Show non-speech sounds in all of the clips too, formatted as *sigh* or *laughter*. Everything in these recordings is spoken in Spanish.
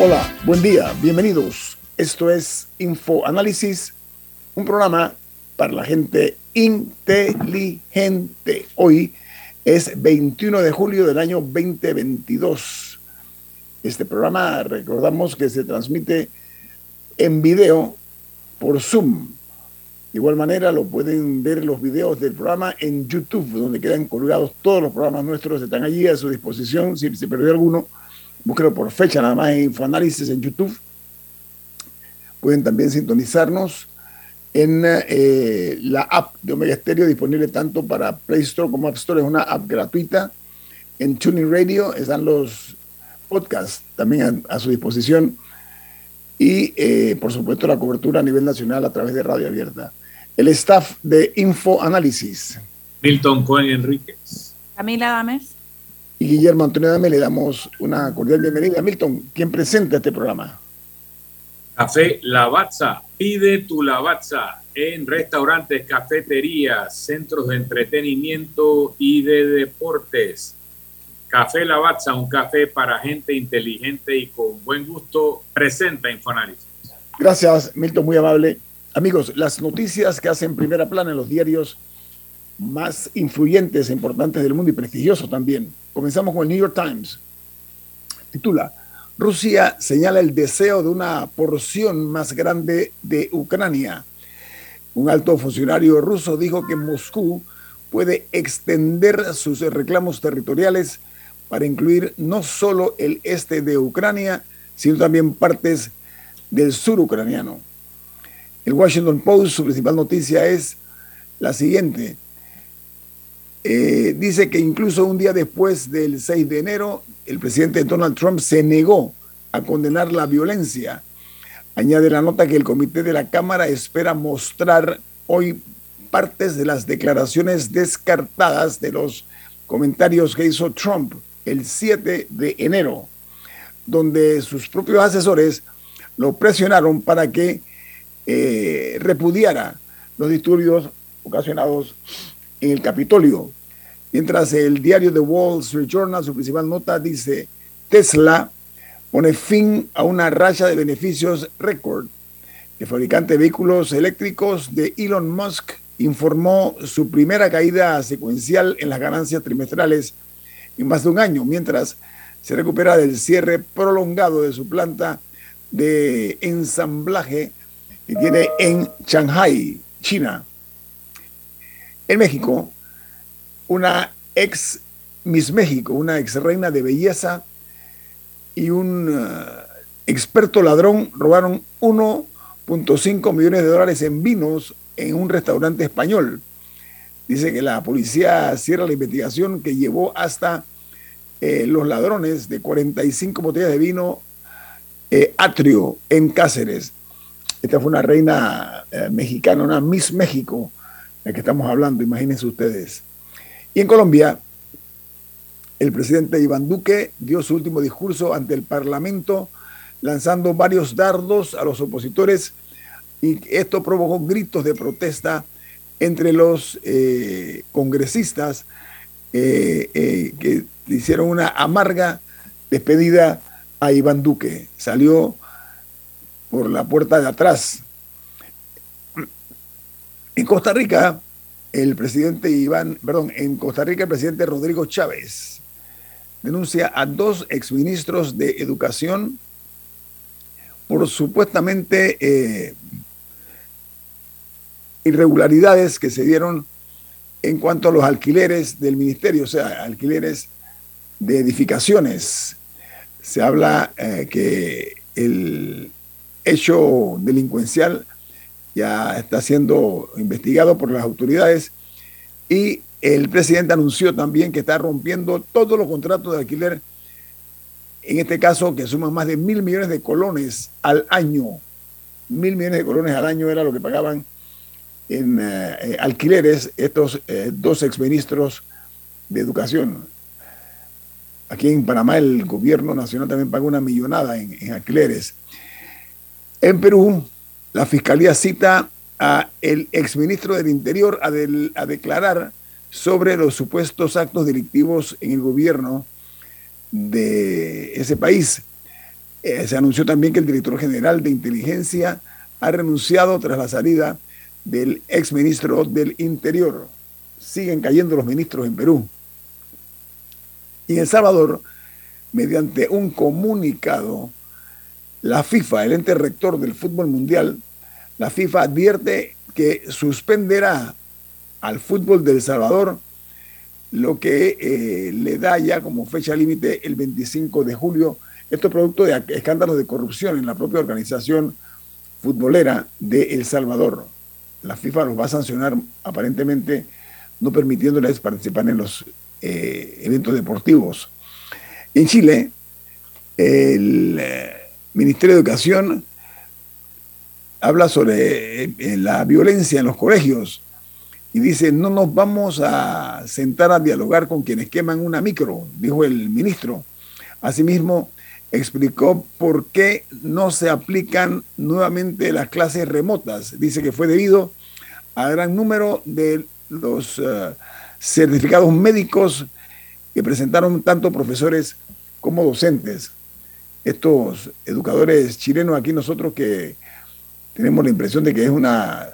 Hola, buen día, bienvenidos. Esto es Infoanálisis, un programa para la gente inteligente. Hoy es 21 de julio del año 2022. Este programa, recordamos que se transmite en video por Zoom. De igual manera, lo pueden ver los videos del programa en YouTube, donde quedan colgados todos los programas nuestros, están allí a su disposición. Si se perdió alguno, búsquelo por fecha nada más en Infoanálisis en YouTube. Pueden también sintonizarnos en eh, la app de Omega Stereo, disponible tanto para Play Store como App Store. Es una app gratuita. En Tuning Radio están los podcasts también a, su disposición. Y, eh, por supuesto, la cobertura a nivel nacional a través de Radio Abierta. El staff de Infoanálisis. Milton Cohen Enríquez. Camila Dames y Guillermo Antonio Dame le damos una cordial bienvenida. Milton, ¿quién presenta este programa? Café Lavazza. Pide tu Lavazza en restaurantes, cafeterías, centros de entretenimiento y de deportes. Café Lavazza, un café para gente inteligente y con buen gusto, presenta Infoanálisis. Gracias, Milton, muy amable. Amigos, las noticias que hacen primera plana en los diarios más influyentes e importantes del mundo y prestigiosos también. Comenzamos con el New York Times. Titula, Rusia señala el deseo de una porción más grande de Ucrania. Un alto funcionario ruso dijo que Moscú puede extender sus reclamos territoriales para incluir no solo el este de Ucrania, sino también partes del sur ucraniano. El Washington Post, su principal noticia es la siguiente. Eh, dice que incluso un día después del 6 de enero, el presidente Donald Trump se negó a condenar la violencia. Añade la nota que el comité de la Cámara espera mostrar hoy partes de las declaraciones descartadas de los comentarios que hizo Trump el 7 de enero, donde sus propios asesores lo presionaron para que eh, repudiara los disturbios ocasionados en el Capitolio. Mientras el diario The Wall Street Journal, su principal nota dice, Tesla pone fin a una racha de beneficios récord. El fabricante de vehículos eléctricos de Elon Musk informó su primera caída secuencial en las ganancias trimestrales en más de un año, mientras se recupera del cierre prolongado de su planta de ensamblaje que tiene en Shanghai, China. En México, una ex Miss México, una ex reina de belleza y un uh, experto ladrón robaron 1.5 millones de dólares en vinos en un restaurante español. Dice que la policía cierra la investigación que llevó hasta eh, los ladrones de 45 botellas de vino eh, Atrio en Cáceres. Esta fue una reina eh, mexicana, una Miss México, que estamos hablando, imagínense ustedes. Y en Colombia, el presidente Iván Duque dio su último discurso ante el Parlamento, lanzando varios dardos a los opositores y esto provocó gritos de protesta entre los eh, congresistas eh, eh, que hicieron una amarga despedida a Iván Duque. Salió por la puerta de atrás. En Costa Rica, el presidente Iván, perdón, en Costa Rica el presidente Rodrigo Chávez denuncia a dos exministros de educación por supuestamente eh, irregularidades que se dieron en cuanto a los alquileres del ministerio, o sea, alquileres de edificaciones. se habla eh, que el hecho delincuencial ya está siendo investigado por las autoridades y el presidente anunció también que está rompiendo todos los contratos de alquiler, en este caso que suman más de mil millones de colones al año. Mil millones de colones al año era lo que pagaban en eh, eh, alquileres estos eh, dos exministros de educación. Aquí en Panamá el gobierno nacional también paga una millonada en, alquileres. En Perú, la fiscalía cita a el exministro del Interior a, declarar sobre los supuestos actos delictivos en el gobierno de ese país. se anunció también que el director general de inteligencia ha renunciado tras la salida del exministro del Interior. Siguen cayendo los ministros en Perú. Y en El Salvador, mediante un comunicado, la FIFA, el ente rector del fútbol mundial, la FIFA advierte que suspenderá al fútbol del Salvador lo que eh, le da ya como fecha límite el 25 de julio. Esto es producto de escándalos de corrupción en la propia organización futbolera de El Salvador la FIFA los va a sancionar aparentemente no permitiéndoles participar en los eh, eventos deportivos. En Chile, el eh, Ministerio de Educación habla sobre eh, la violencia en los colegios y dice, no nos vamos a sentar a dialogar con quienes queman una micro, dijo el ministro. Asimismo, explicó por qué no se aplican nuevamente las clases remotas. Dice que fue debido a gran número de los eh, certificados médicos que presentaron tanto profesores como docentes. Estos educadores chilenos aquí nosotros que tenemos la impresión de que es una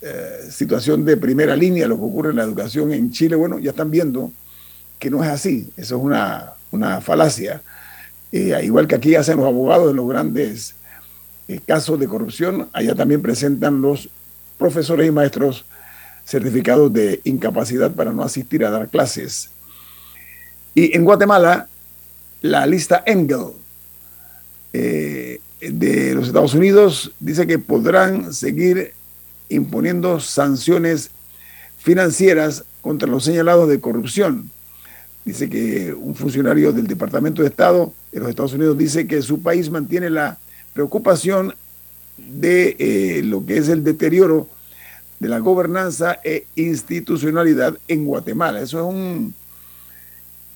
eh, situación de primera línea lo que ocurre en la educación en Chile, bueno, ya están viendo que no es así, eso es una, una falacia. Eh, igual que aquí hacen los abogados de los grandes eh, casos de corrupción, allá también presentan los profesores y maestros certificados de incapacidad para no asistir a dar clases. Y en Guatemala, la lista Engel eh, de los Estados Unidos dice que podrán seguir imponiendo sanciones financieras contra los señalados de corrupción dice que un funcionario del Departamento de Estado de los Estados Unidos dice que su país mantiene la preocupación de eh, lo que es el deterioro de la gobernanza e institucionalidad en Guatemala. Eso es, un,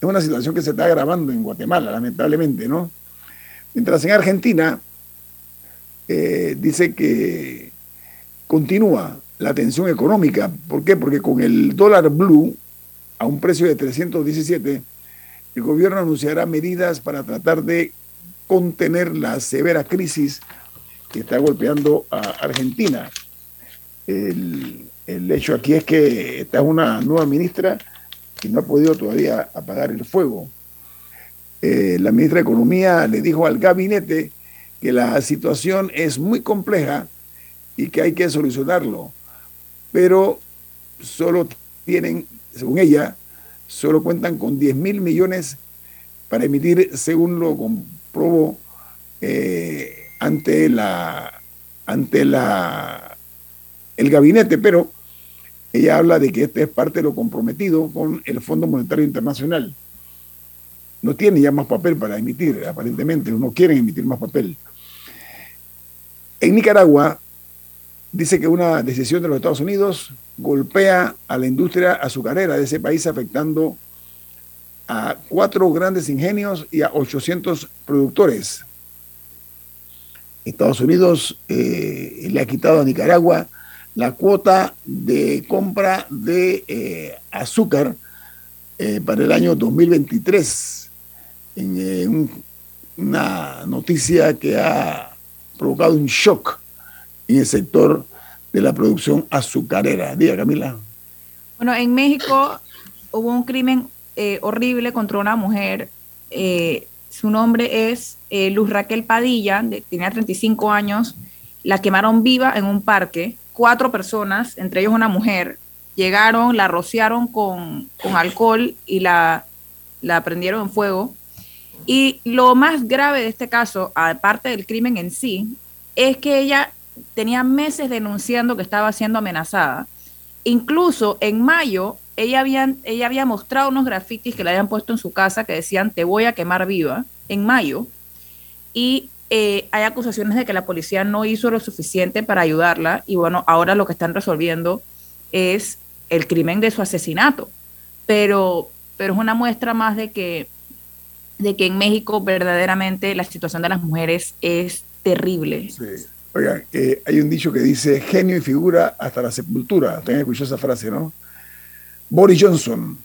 es una situación que se está agravando en Guatemala, lamentablemente, ¿no? Mientras en Argentina eh, dice que continúa la tensión económica. ¿Por qué? Porque con el dólar blue a un precio de 317, el gobierno anunciará medidas para tratar de contener la severa crisis que está golpeando a Argentina. El, hecho aquí es que está una nueva ministra que no ha podido todavía apagar el fuego. Eh, la ministra de Economía le dijo al gabinete que la situación es muy compleja y que hay que solucionarlo, pero solo tienen según ella, solo cuentan con 10 mil millones para emitir, según lo comprobó eh, ante la ante la el gabinete, pero ella habla de que este es parte de lo comprometido con el Fondo Monetario Internacional. No tiene ya más papel para emitir, aparentemente, no quieren emitir más papel. En Nicaragua, dice que una decisión de los Estados Unidos golpea a la industria azucarera de ese país, afectando a cuatro grandes ingenios y a 800 productores. Estados Unidos eh, le ha quitado a Nicaragua la cuota de compra de eh, azúcar eh, para el año 2023, en una noticia que ha provocado un shock en el sector de la producción azucarera. Diga, Camila. Bueno, en México hubo un crimen eh, horrible contra una mujer. Eh, su nombre es eh, Luz Raquel Padilla, tenía 35 años. La quemaron viva en un parque. Cuatro personas, entre ellos una mujer, llegaron, la rociaron con, con alcohol y la, la prendieron en fuego. Y lo más grave de este caso, aparte del crimen en sí, es que ella tenía meses denunciando que estaba siendo amenazada. Incluso en mayo, ella había, ella había mostrado unos grafitis que le habían puesto en su casa que decían, te voy a quemar viva, en mayo. Y eh, hay acusaciones de que la policía no hizo lo suficiente para ayudarla. Y bueno, ahora lo que están resolviendo es el crimen de su asesinato. Pero, pero es una muestra más de que, de que en México verdaderamente la situación de las mujeres es terrible. Sí. Oigan, eh, hay un dicho que dice genio y figura hasta la sepultura. Tengan escuchado esa frase, ¿no? Boris Johnson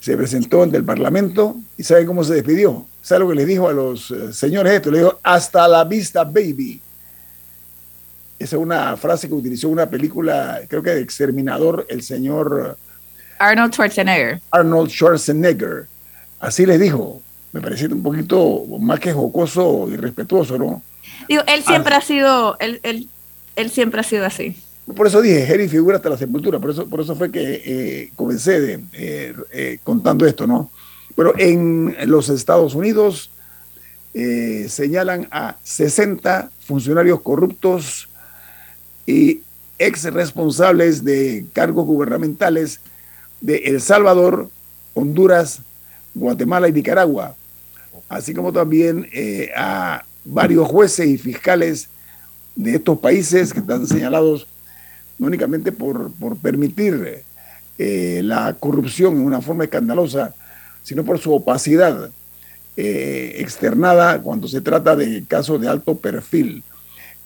se presentó ante el Parlamento y ¿saben cómo se despidió? ¿Sabe lo que le dijo a los eh, señores esto? Le dijo, hasta la vista, baby. Esa es una frase que utilizó una película, creo que de Exterminador, el señor Arnold Schwarzenegger. Arnold Schwarzenegger. Así le dijo. Me parece un poquito más que jocoso y respetuoso, ¿no? Digo, él siempre ha sido, él, él, él, siempre ha sido así. Por eso dije, Jerry figura hasta la sepultura, por eso, por eso fue que eh, comencé de, eh, eh, contando esto, ¿no? Bueno, en los Estados Unidos señalan a 60 funcionarios corruptos y ex responsables de cargos gubernamentales de El Salvador, Honduras, Guatemala y Nicaragua, así como también a varios jueces y fiscales de estos países que están señalados no únicamente por, por permitir eh, la corrupción en una forma escandalosa, sino por su opacidad eh, externada cuando se trata de casos de alto perfil.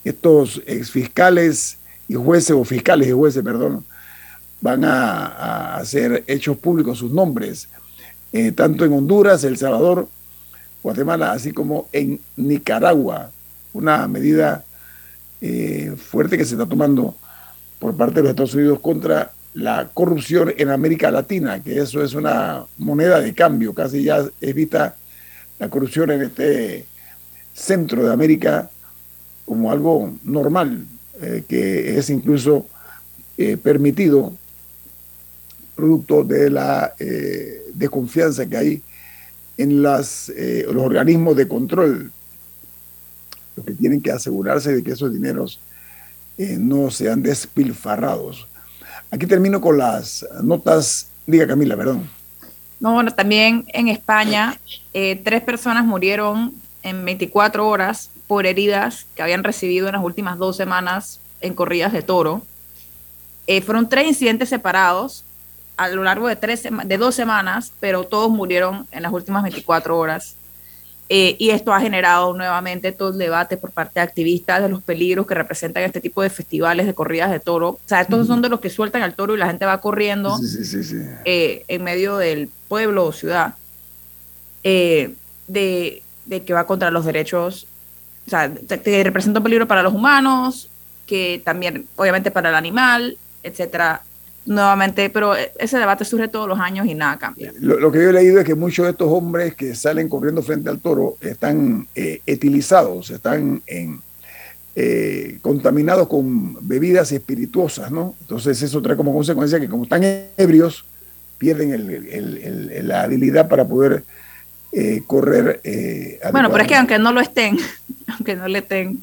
Estos exfiscales y jueces, o fiscales y jueces, perdón, van a, a hacer hechos públicos sus nombres, eh, tanto en Honduras, El Salvador, Guatemala, así como en Nicaragua, una medida eh, fuerte que se está tomando por parte de los Estados Unidos contra la corrupción en América Latina, que eso es una moneda de cambio, casi ya evita la corrupción en este centro de América como algo normal, eh, que es incluso eh, permitido producto de la desconfianza que hay en eh, los organismos de control, los que tienen que asegurarse de que esos dineros eh, no sean despilfarrados. Aquí termino con las notas. Diga Camila, perdón. No, bueno, también en España, eh, tres personas murieron en 24 horas por heridas que habían recibido en las últimas dos semanas en corridas de toro. fueron tres incidentes separados a lo largo de, tres, de dos semanas, pero todos murieron en las últimas 24 horas. Eh, y esto ha generado nuevamente todo el debate por parte de activistas de los peligros que representan este tipo de festivales de corridas de toro. O sea, estos son de los que sueltan al toro y la gente va corriendo eh, en medio del pueblo o ciudad, eh, de, de, que va contra los derechos, o sea, que representa un peligro para los humanos, que también obviamente para el animal, etcétera nuevamente, pero ese debate surge todos los años y nada cambia. Lo, que yo he leído es que muchos de estos hombres que salen corriendo frente al toro están eh, etilizados, están en, eh, contaminados con bebidas espirituosas, ¿no? Entonces eso trae como consecuencia que como están ebrios, pierden el, la habilidad para poder eh, correr. bueno, pero es que aunque no lo estén, *laughs* aunque no le estén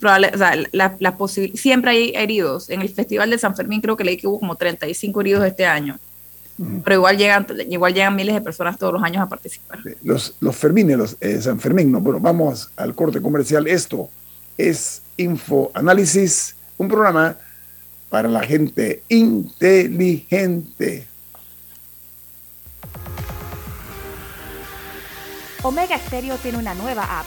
probable, o sea, la, la siempre hay heridos. En el Festival de San Fermín creo que leí que hubo como 35 heridos este año. Pero igual llegan, igual llegan miles de personas todos los años a participar. Los, los Fermines, los eh, San Fermín, no. Bueno, vamos al corte comercial. Esto es Info Análisis, un programa para la gente inteligente. Omega Stereo tiene una nueva app.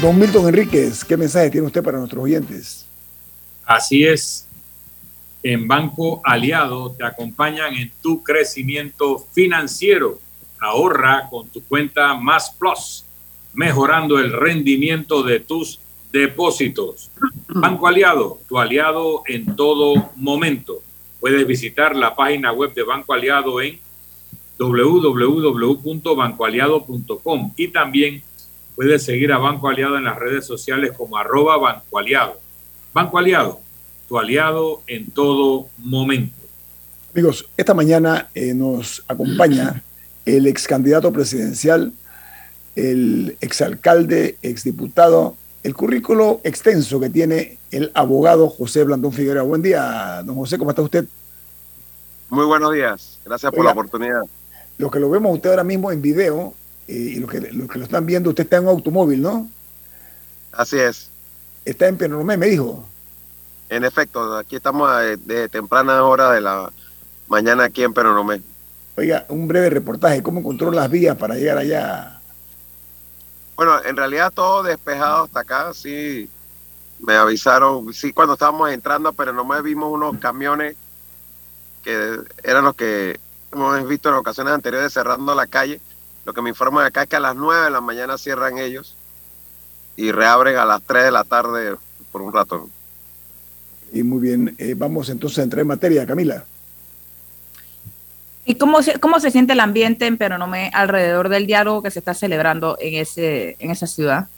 Don Milton Enríquez, ¿qué mensaje tiene usted para nuestros oyentes? Así es. En Banco Aliado te acompañan en tu crecimiento financiero. Ahorra con tu cuenta Más Plus, mejorando el rendimiento de tus depósitos. Banco Aliado, tu aliado en todo momento. Puedes visitar la página web de Banco Aliado en www.bancoaliado.com y también Puedes seguir a Banco Aliado en las redes sociales como arroba Banco Aliado. Banco Aliado, tu aliado en todo momento. Amigos, esta mañana eh, nos acompaña el ex candidato presidencial, el exalcalde, exdiputado, el currículo extenso que tiene el abogado José Blandón Figueroa. Buen día, don José, ¿cómo está usted? Muy buenos días, gracias por la oportunidad. Lo que lo vemos usted ahora mismo en video, y lo que, lo que lo están viendo, usted está en un automóvil, ¿no? Así es. Está en Penoromé, me dijo. En efecto, aquí estamos de, temprana hora de la mañana aquí en Penoromé. Oiga, un breve reportaje, ¿cómo encontró las vías para llegar allá? Bueno, en realidad todo despejado hasta acá, sí, me avisaron, sí, cuando estábamos entrando, pero no me vimos unos camiones que eran los que hemos visto en ocasiones anteriores cerrando la calle lo que me informan acá es que a las 9 de la mañana cierran ellos y reabren a las 3 de la tarde por un rato. Y muy bien, eh, vamos entonces a entrar en materia, Camila. ¿Y cómo se, cómo se siente el ambiente en Peronomé alrededor del diálogo que se está celebrando en, ese, en esa ciudad?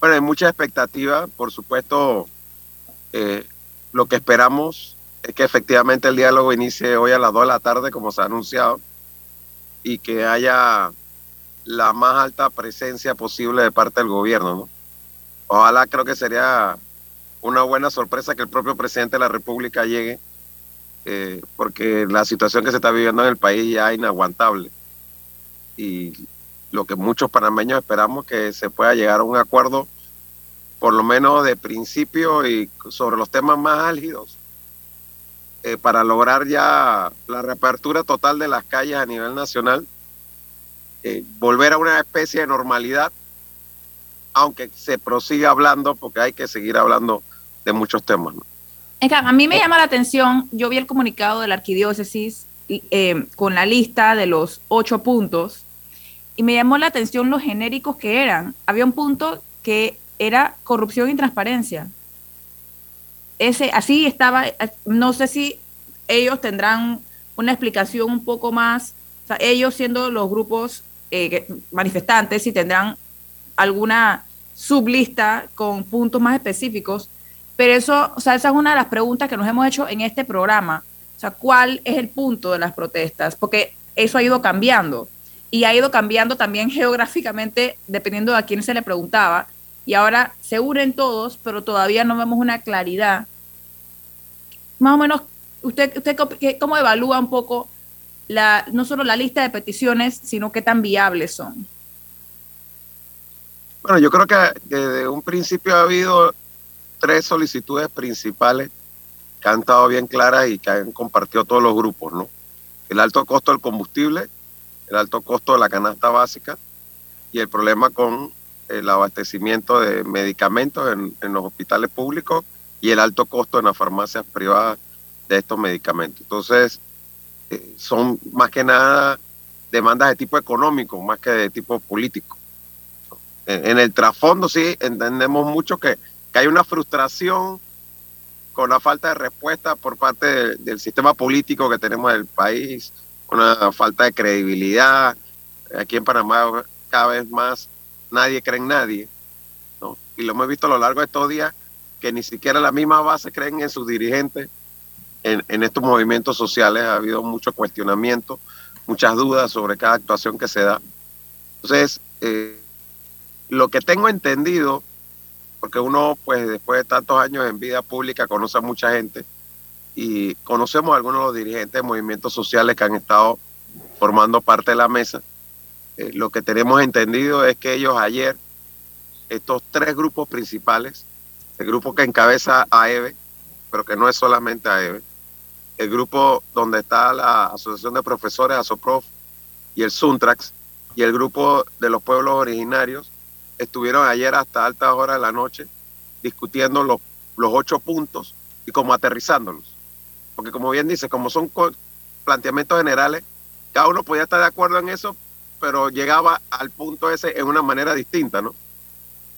Bueno, hay mucha expectativa, por supuesto. Eh, lo que esperamos es que efectivamente el diálogo inicie hoy a las 2 de la tarde, como se ha anunciado y que haya la más alta presencia posible de parte del gobierno. ¿no? Ojalá creo que sería una buena sorpresa que el propio presidente de la República llegue, eh, porque la situación que se está viviendo en el país ya es inaguantable. Y lo que muchos panameños esperamos que se pueda llegar a un acuerdo, por lo menos de principio y sobre los temas más álgidos, eh, para lograr ya la reapertura total de las calles a nivel nacional, eh, volver a una especie de normalidad, aunque se prosiga hablando, porque hay que seguir hablando de muchos temas. A mí me llama la atención, yo vi el comunicado de la arquidiócesis eh, con la lista de los ocho puntos y me llamó la atención los genéricos que eran. Había un punto que era corrupción y transparencia ese, así estaba, no sé si ellos tendrán una explicación un poco más sea, ellos siendo los grupos eh, manifestantes, si tendrán alguna sublista con puntos más específicos, pero eso, o sea, esa es una de las preguntas que nos hemos hecho en este programa. O sea, ¿cuál es el punto de las protestas? Porque eso ha ido cambiando y ha ido cambiando también *laughs* geográficamente dependiendo de a quién se le preguntaba. Y ahora se unen todos, pero todavía no vemos una claridad. Más o menos, ¿usted, usted cómo evalúa un poco la, no solo la lista de peticiones, sino qué tan viables son? Bueno, yo creo que desde un principio ha habido tres solicitudes principales que han estado bien claras y que han compartido todos los grupos, ¿no? El alto costo del combustible, el alto costo de la canasta básica y el problema con el abastecimiento de medicamentos en, los hospitales públicos y el alto costo en las farmacias privadas de estos medicamentos. Entonces, eh, son más que nada demandas de tipo económico, más que de tipo político. En, el trasfondo sí entendemos mucho que, que, hay una frustración con la falta de respuesta por parte del sistema político que tenemos en el país, una falta de credibilidad. Aquí en Panamá cada vez más nadie cree en nadie. ¿no? Y lo hemos visto a lo largo de estos días que ni siquiera la misma base creen en sus dirigentes. En, en estos movimientos sociales ha habido mucho cuestionamiento, muchas dudas sobre cada actuación que se da. Entonces, eh, lo que tengo entendido, porque uno, pues después de tantos años en vida pública, conoce a mucha gente, y conocemos a algunos de los dirigentes de movimientos sociales que han estado formando parte de la mesa. Eh, lo que tenemos entendido es que ellos ayer, estos tres grupos principales, el grupo que encabeza AEVE, pero que no es solamente AEVE, el grupo donde está la Asociación de Profesores, ASOPROF, y el SUNTRAX, y el grupo de los pueblos originarios, estuvieron ayer hasta altas horas de la noche discutiendo los, los ocho puntos y como aterrizándolos. Porque como bien dice, como son planteamientos generales, cada uno podía estar de acuerdo en eso, pero llegaba al punto ese en una manera distinta, ¿no?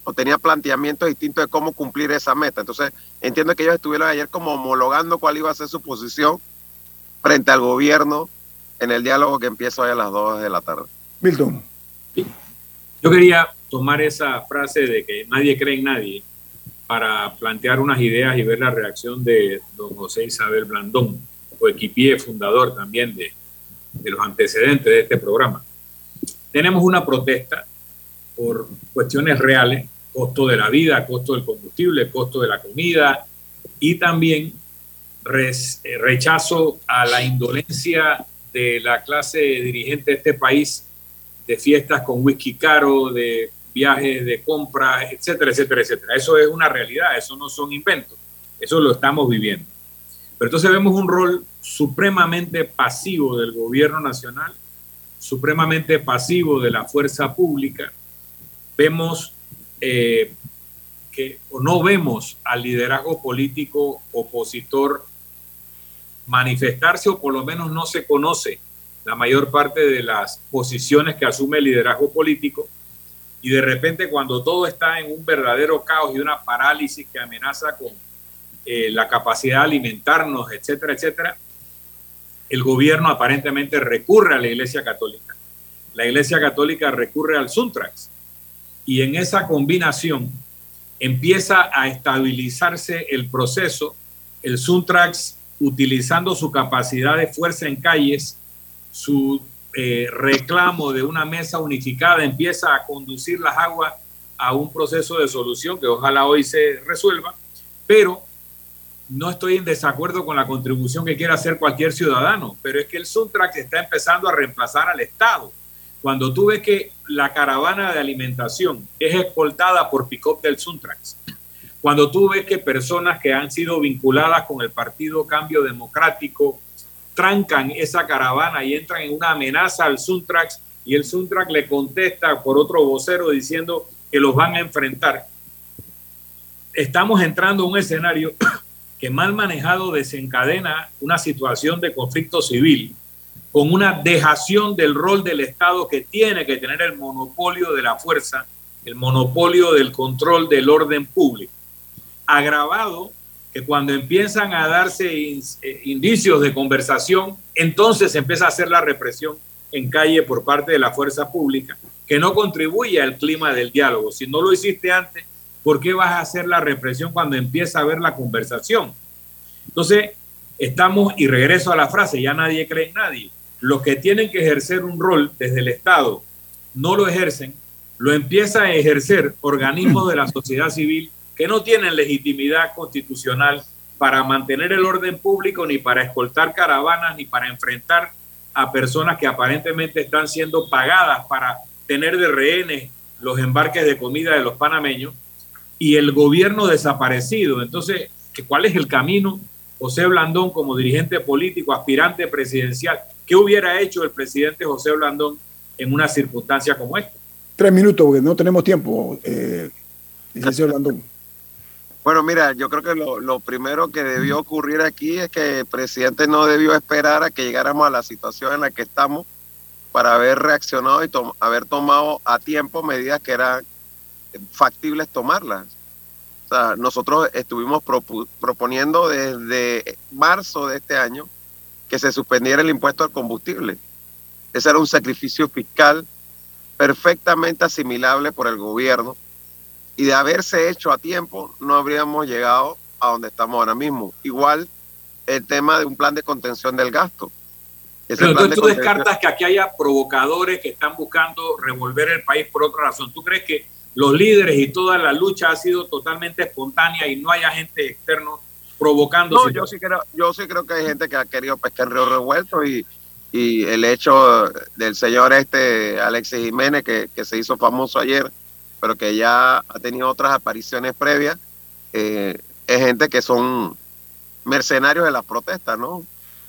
O tenía planteamientos distintos de cómo cumplir esa meta. Entonces, entiendo que ellos estuvieron ayer como homologando cuál iba a ser su posición frente al gobierno en el diálogo que empieza hoy a las 2 de la tarde. Milton. Yo quería tomar esa frase de que nadie cree en nadie para plantear unas ideas y ver la reacción de don José Isabel Blandón, coequipier fundador también de, de los antecedentes de este programa. Tenemos una protesta por cuestiones reales, costo de la vida, costo del combustible, costo de la comida y también eh, rechazo a la indolencia de la clase dirigente de este país de fiestas con whisky caro, de viajes de compra, etcétera, etcétera, etcétera. Eso es una realidad, eso no son inventos, eso lo estamos viviendo. Pero entonces vemos un rol supremamente pasivo del gobierno nacional, supremamente pasivo de la fuerza pública. Vemos eh, que o no vemos al liderazgo político opositor manifestarse o por lo menos no se conoce la mayor parte de las posiciones que asume el liderazgo político y de repente cuando todo está en un verdadero caos y una parálisis que amenaza con eh, la capacidad de alimentarnos, etcétera, etcétera, el gobierno aparentemente recurre a la Iglesia Católica. La Iglesia Católica recurre al Suntrax y en esa combinación empieza a estabilizarse el proceso. El Suntrax, utilizando su capacidad de fuerza en calles, su eh, reclamo de una mesa unificada empieza a conducir las aguas a un proceso de solución que ojalá hoy se resuelva, pero no estoy en desacuerdo con la contribución que quiera hacer cualquier ciudadano, pero es que el Suntrax está empezando a reemplazar al Estado. Cuando tú ves que la caravana de alimentación es escoltada por pick-up del Suntrax, cuando tú ves que personas que han sido vinculadas con el Partido Cambio Democrático, trancan esa caravana y entran en una amenaza al Suntrax y el Suntrax le contesta por otro vocero diciendo que los van a enfrentar. Estamos entrando en un escenario que mal manejado desencadena una situación de conflicto civil con una dejación del rol del Estado que tiene que tener el monopolio de la fuerza, el monopolio del control del orden público, agravado que cuando empiezan a darse eh, indicios de conversación, entonces empieza a hacer la represión en calle por parte de la fuerza pública, que no contribuye al clima del diálogo. Si no lo hiciste antes, ¿por qué vas a hacer la represión cuando empieza a haber la conversación? Entonces, estamos, y regreso a la frase, ya nadie cree en nadie. Los que tienen que ejercer un rol desde el Estado no lo ejercen, lo empieza a ejercer organismos de la *clears throat* sociedad civil que no tienen legitimidad constitucional para mantener el orden público, ni para escoltar caravanas, ni para enfrentar a personas que aparentemente están siendo pagadas para tener de rehenes los embarques de comida de los panameños y el gobierno desaparecido. Entonces, ¿cuál es el camino? José Blandón como dirigente político, aspirante presidencial, ¿qué hubiera hecho el presidente José Blandón en una circunstancia como esta? Tres minutos, porque no tenemos tiempo, eh, licenciado Blandón. Bueno, mira, yo creo que lo, primero que debió ocurrir aquí es que el presidente no debió esperar a que llegáramos a la situación en la que estamos para haber reaccionado y haber tomado a tiempo medidas que eran factibles tomarlas. O sea, nosotros estuvimos proponiendo desde marzo de este año que se suspendiera el impuesto al combustible. Ese era un sacrificio fiscal perfectamente asimilable por el gobierno y de haberse hecho a tiempo no habríamos llegado a donde estamos ahora mismo. Igual el tema de un plan de contención del gasto. Pero entonces tú descartas que aquí haya provocadores que están buscando revolver el país por otra razón. ¿Tú crees que los líderes y toda la lucha ha sido totalmente espontánea y no hay agentes externos provocando? No, yo sí, creo, yo sí creo que hay gente que ha querido pescar río revuelto y, y el hecho del señor este Alexis Jiménez que, que se hizo famoso ayer pero que ya ha tenido otras apariciones previas, eh, es gente que son mercenarios de las protestas, ¿no?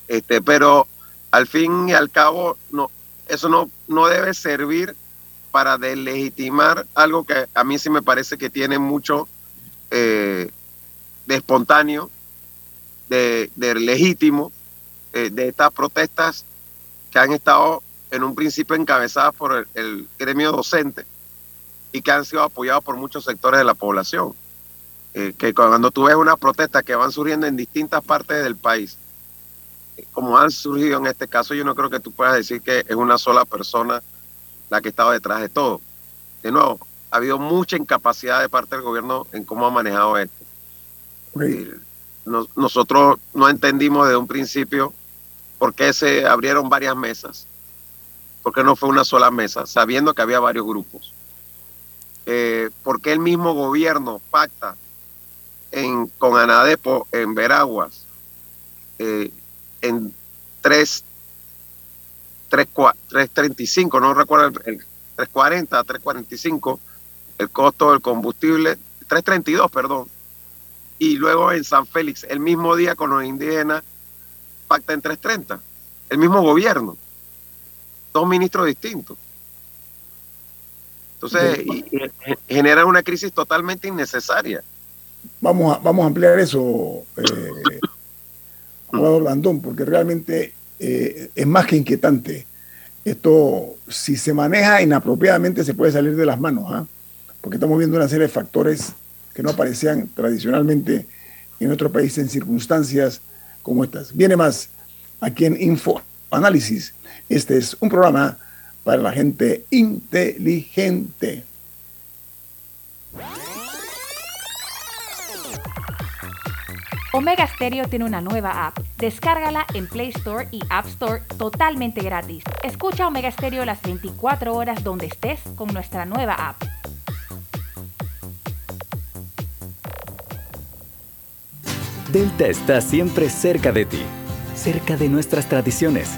Este, pero al fin y al cabo, no, eso no, no debe servir para deslegitimar algo que a mí sí me parece que tiene mucho eh, de espontáneo, de, legítimo, eh, de estas protestas que han estado en un principio encabezadas por el gremio docente y que han sido apoyados por muchos sectores de la población. Eh, que cuando tú ves una protesta que van surgiendo en distintas partes del país, como han surgido en este caso, yo no creo que tú puedas decir que es una sola persona la que estaba detrás de todo. De nuevo, ha habido mucha incapacidad de parte del gobierno en cómo ha manejado esto. Eh, nosotros no entendimos desde un principio por qué se abrieron varias mesas, porque no fue una sola mesa, sabiendo que había varios grupos eh, por qué el mismo gobierno pacta en, con Anadepo en Veraguas eh, en 3, 335, no recuerdo el, 340, 345, el costo del combustible, 332, perdón. Y luego en San Félix, el mismo día con los indígenas, pacta en 330. El mismo gobierno. Dos ministros distintos. Entonces, genera una crisis totalmente innecesaria. Vamos a, vamos a ampliar eso, eh, *laughs* Landón, porque realmente eh, es más que inquietante. Esto, si se maneja inapropiadamente, se puede salir de las manos, ¿ah? porque estamos viendo una serie de factores que no aparecían tradicionalmente en nuestro país en circunstancias como estas. Viene más aquí en Info Análisis. Este es un programa para la gente inteligente. Omega Stereo tiene una nueva app. Descárgala en Play Store y App Store totalmente gratis. Escucha Omega Stereo las 24 horas donde estés con nuestra nueva app. Delta está siempre cerca de ti, cerca de nuestras tradiciones,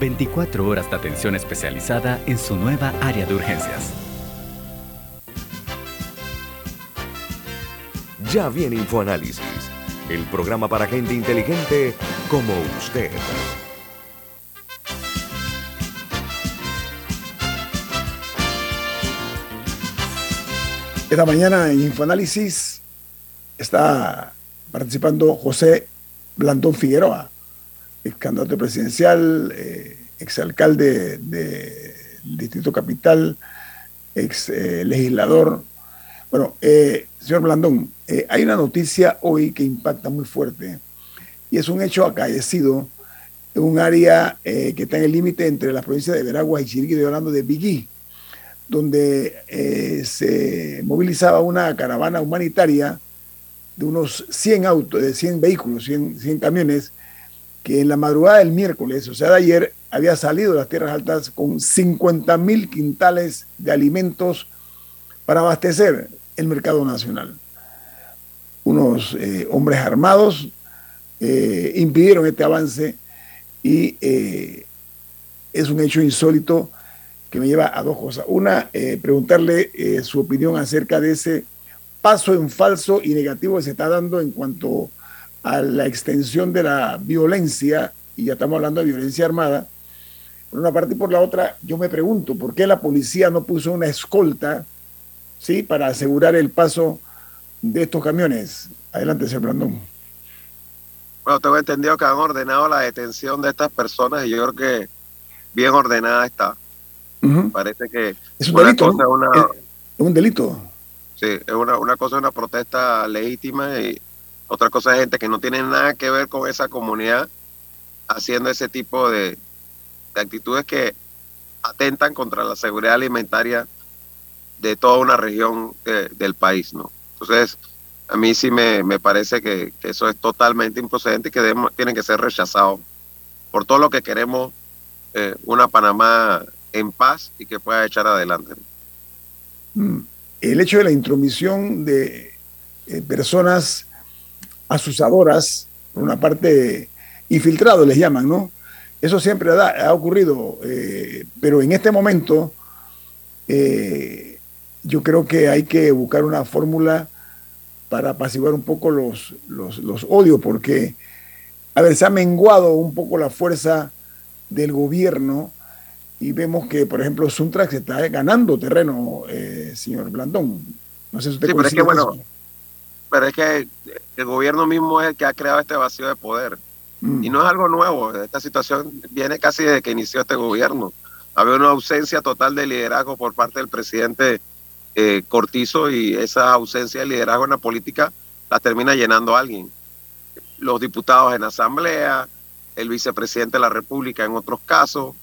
24 horas de atención especializada en su nueva área de urgencias. Ya viene Infoanálisis, el programa para gente inteligente como usted. Esta mañana en Infoanálisis está participando José Blandón Figueroa, ex candidato presidencial, eh, exalcalde del Distrito Capital, ex eh, legislador. Bueno, eh, señor Blandón, eh, hay una noticia hoy que impacta muy fuerte y es un hecho acaecido en un área que está en el límite entre las provincias de Veragua y Chiriquí, hablando de Bigui donde eh, se movilizaba una caravana humanitaria de unos 100 autos, de 100 vehículos, 100, 100 camiones, que en la madrugada del miércoles, o sea, de ayer, había salido de las tierras altas con 50 mil quintales de alimentos para abastecer el mercado nacional. Unos eh, hombres armados eh, impidieron este avance y es un hecho insólito que me lleva a dos cosas. Una, eh, preguntarle eh, su opinión acerca de ese paso en falso y negativo que se está dando en cuanto a la extensión de la violencia, y ya estamos hablando de violencia armada. Por una parte y por la otra, yo me pregunto, ¿por qué la policía no puso una escolta ¿sí? para asegurar el paso de estos camiones? Adelante, señor Blandón. Bueno, tengo entendido que han ordenado la detención de estas personas y yo creo que bien ordenada está. Parece que es un delito. es un delito. Sí, es una, una cosa una protesta legítima y otra cosa es gente que no tiene nada que ver con esa comunidad haciendo ese tipo de, actitudes que atentan contra la seguridad alimentaria de toda una región del país, ¿no? Entonces, a mí sí me, me parece que, eso es totalmente improcedente y que tienen que ser rechazados por todo lo que queremos eh, una Panamá en paz y que pueda echar adelante. Mm. El hecho de la intromisión de eh, personas asusadoras, por una parte infiltrados les llaman, ¿no? Eso siempre ha, ocurrido, eh, pero en este momento eh, yo creo que hay que buscar una fórmula para apaciguar un poco los, los, los odios, porque, a ver, se ha menguado un poco la fuerza del gobierno y vemos que, por ejemplo, Suntrax está ganando terreno, eh, señor Blandón. No sé si usted sí, pero es que, bueno, pero es que el gobierno mismo es el que ha creado este vacío de poder. Mm. Y no es algo nuevo. Esta situación viene casi desde que inició este gobierno. Había una ausencia total de liderazgo por parte del presidente eh, Cortizo y esa ausencia de liderazgo en la política la termina llenando alguien. Los diputados en asamblea, el vicepresidente de la República en otros casos,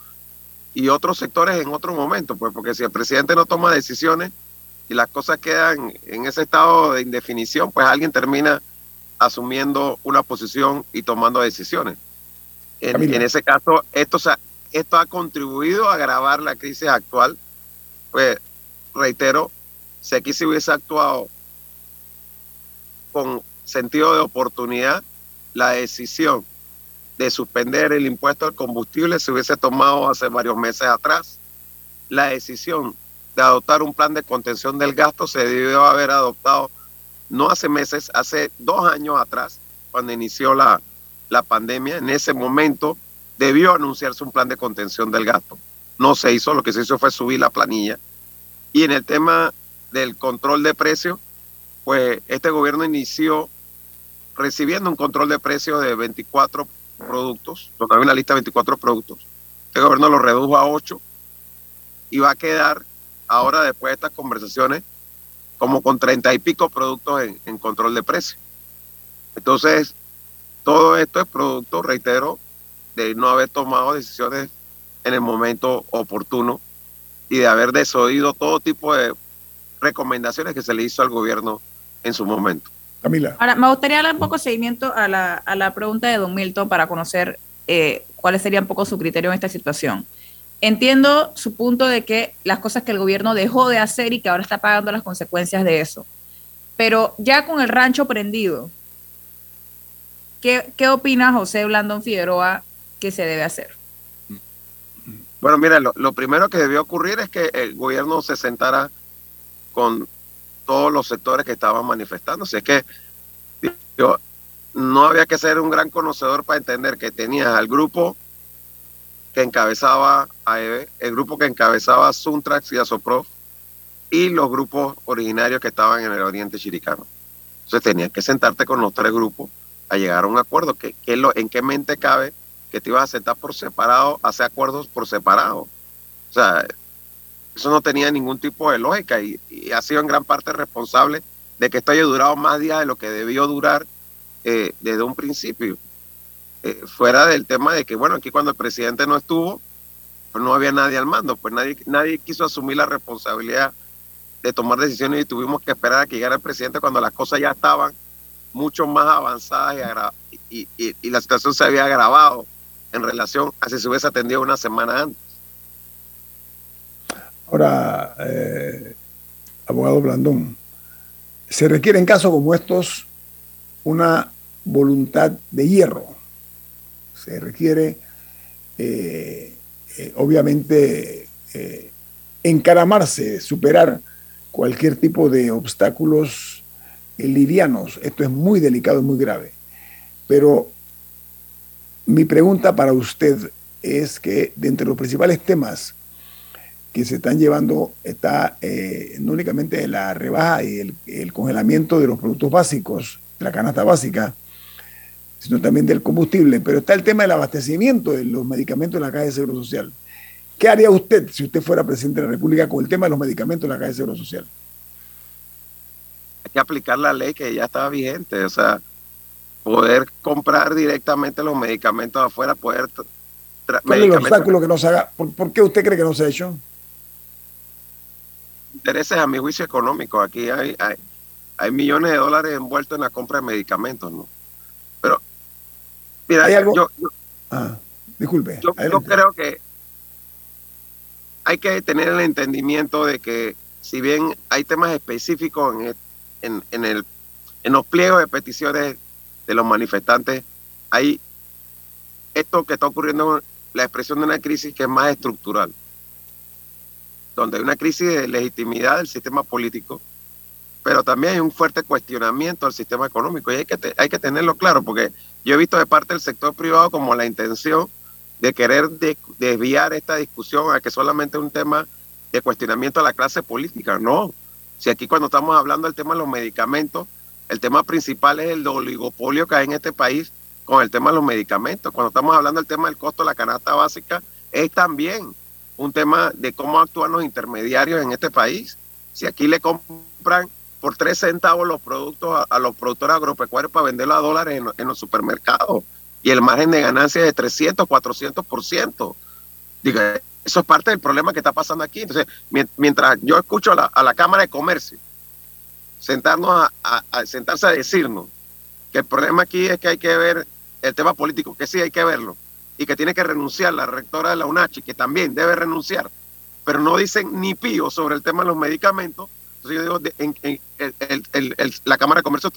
y otros sectores en otro momento, pues porque si el presidente no toma decisiones y las cosas quedan en ese estado de indefinición, pues alguien termina asumiendo una posición y tomando decisiones. En, ese caso, esto, esto ha contribuido a agravar la crisis actual. Pues, reitero, si aquí se hubiese actuado con sentido de oportunidad, la decisión de suspender el impuesto al combustible se hubiese tomado hace varios meses atrás. La decisión de adoptar un plan de contención del gasto se debió haber adoptado no hace meses, hace dos años atrás, cuando inició la, la pandemia. En ese momento debió anunciarse un plan de contención del gasto. No se hizo, lo que se hizo fue subir la planilla. Y en el tema del control de precios, pues este gobierno inició recibiendo un control de precios de 24 productos, donde había una lista de 24 productos. Este gobierno lo redujo a 8 y va a quedar ahora, después de estas conversaciones, como con 30 y pico productos en, control de precio. Entonces, todo esto es producto, reitero, de no haber tomado decisiones en el momento oportuno y de haber desoído todo tipo de recomendaciones que se le hizo al gobierno en su momento. Ahora, me gustaría dar un poco de seguimiento a la, a la pregunta de Don Milton para conocer eh, cuáles serían un poco su criterio en esta situación. Entiendo su punto de que las cosas que el gobierno dejó de hacer y que ahora está pagando las consecuencias de eso. Pero ya con el rancho prendido, ¿qué, qué opina José Blandón Figueroa que se debe hacer? Bueno, mira, lo, lo, primero que debió ocurrir es que el gobierno se sentara con todos los sectores que estaban manifestando. Si es que yo, no había que ser un gran conocedor para entender que tenía al grupo que encabezaba AEB, el grupo que encabezaba Suntrax y Asoprof y los grupos originarios que estaban en el oriente chiricano. Entonces tenías que sentarte con los tres grupos a llegar a un acuerdo. que lo, ¿En qué mente cabe que te ibas a sentar por separado, hacer acuerdos por separado? O sea, eso no tenía ningún tipo de lógica y, ha sido en gran parte responsable de que esto haya durado más días de lo que debió durar eh, desde un principio. Eh, fuera del tema de que, bueno, aquí cuando el presidente no estuvo, pues no había nadie al mando, pues nadie, nadie quiso asumir la responsabilidad de tomar decisiones y tuvimos que esperar a que llegara el presidente cuando las cosas ya estaban mucho más avanzadas y, y, la situación se había agravado en relación a si se hubiese atendido una semana antes. Ahora, eh, abogado Blandón, se requiere en casos como estos una voluntad de hierro se requiere, eh, eh, obviamente, eh, encaramarse, superar cualquier tipo de obstáculos livianos. Esto es muy delicado, muy grave. Pero mi pregunta para usted es que de entre los principales temas que se están llevando está no únicamente la rebaja y el, el, congelamiento de los productos básicos, la canasta básica, sino también del combustible. Pero está el tema del abastecimiento de los medicamentos en la Caja de Seguro Social. ¿Qué haría usted si usted fuera presidente de la República con el tema de los medicamentos en la Caja de Seguro Social? Hay que aplicar la ley que ya estaba vigente, o sea, poder comprar directamente los medicamentos afuera, poder... ¿Cuál es el obstáculo que no se haga? ¿Por, qué usted cree que no se ha hecho? Intereses a mi juicio económico. Aquí hay, hay, hay millones de dólares envueltos en la compra de medicamentos, ¿no? Pero Mira, Yo, ah, disculpe. Yo, creo que hay que tener el entendimiento de que si bien hay temas específicos en, en, el, en los pliegos de peticiones de los manifestantes, hay esto que está ocurriendo, la expresión de una crisis que es más estructural, donde hay una crisis de legitimidad del sistema político, pero también hay un fuerte cuestionamiento al sistema económico y hay que, hay que tenerlo claro, porque yo he visto de parte del sector privado como la intención de querer desviar esta discusión a que solamente es un tema de cuestionamiento a la clase política. No, si aquí cuando estamos hablando del tema de los medicamentos, el tema principal es el oligopolio que hay en este país con el tema de los medicamentos. Cuando estamos hablando del tema del costo de la canasta básica, es también un tema de cómo actúan los intermediarios en este país. Si aquí le compran por tres centavos los productos a, los productores agropecuarios para venderlos a dólares en, los supermercados y el margen de ganancia es de 300, 400%. Digo, eso es parte del problema que está pasando aquí. Entonces, mientras yo escucho a la, Cámara de Comercio sentarnos a, sentarse a decirnos que el problema aquí es que hay que ver el tema político, que sí hay que verlo, y que tiene que renunciar la rectora de la UNACHI, que también debe renunciar, pero no dicen ni pío sobre el tema de los medicamentos, yo digo, en, la Cámara de Comercio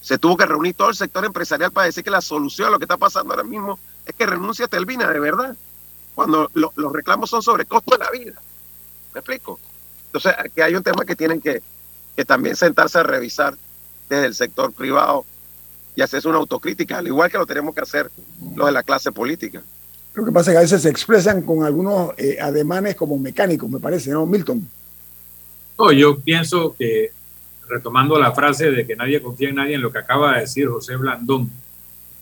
se tuvo que reunir todo el sector empresarial para decir que la solución a lo que está pasando ahora mismo es que renuncie a Telvina, de verdad, cuando los reclamos son sobre costo de la vida. ¿Me explico? Entonces, aquí hay un tema que tienen que, que también sentarse a revisar desde el sector privado y hacerse una autocrítica, al igual que lo tenemos que hacer los de la clase política. Lo que pasa es que a veces se expresan con algunos eh, ademanes como mecánicos, me parece, ¿no, Milton? No, yo pienso que, retomando la frase de que nadie confía en nadie en lo que acaba de decir José Blandón,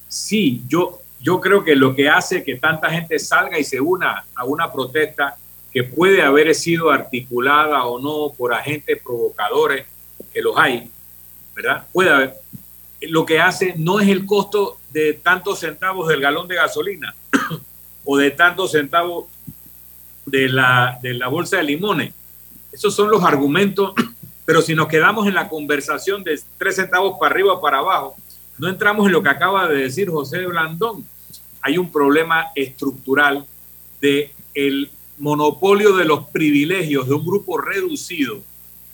sí, yo, yo creo que lo que hace que tanta gente salga y se una a una protesta que puede haber sido articulada o no por agentes provocadores, que los hay, ¿verdad? Puede haber. Lo que hace no es el costo de tantos centavos del galón de gasolina *coughs* o de tantos centavos de la, de la bolsa de limones esos son los argumentos, *clears throat* pero si nos quedamos en la conversación de tres centavos para arriba o para abajo, no entramos en lo que acaba de decir José Blandón. hay un problema estructural de el monopolio de los privilegios de un grupo reducido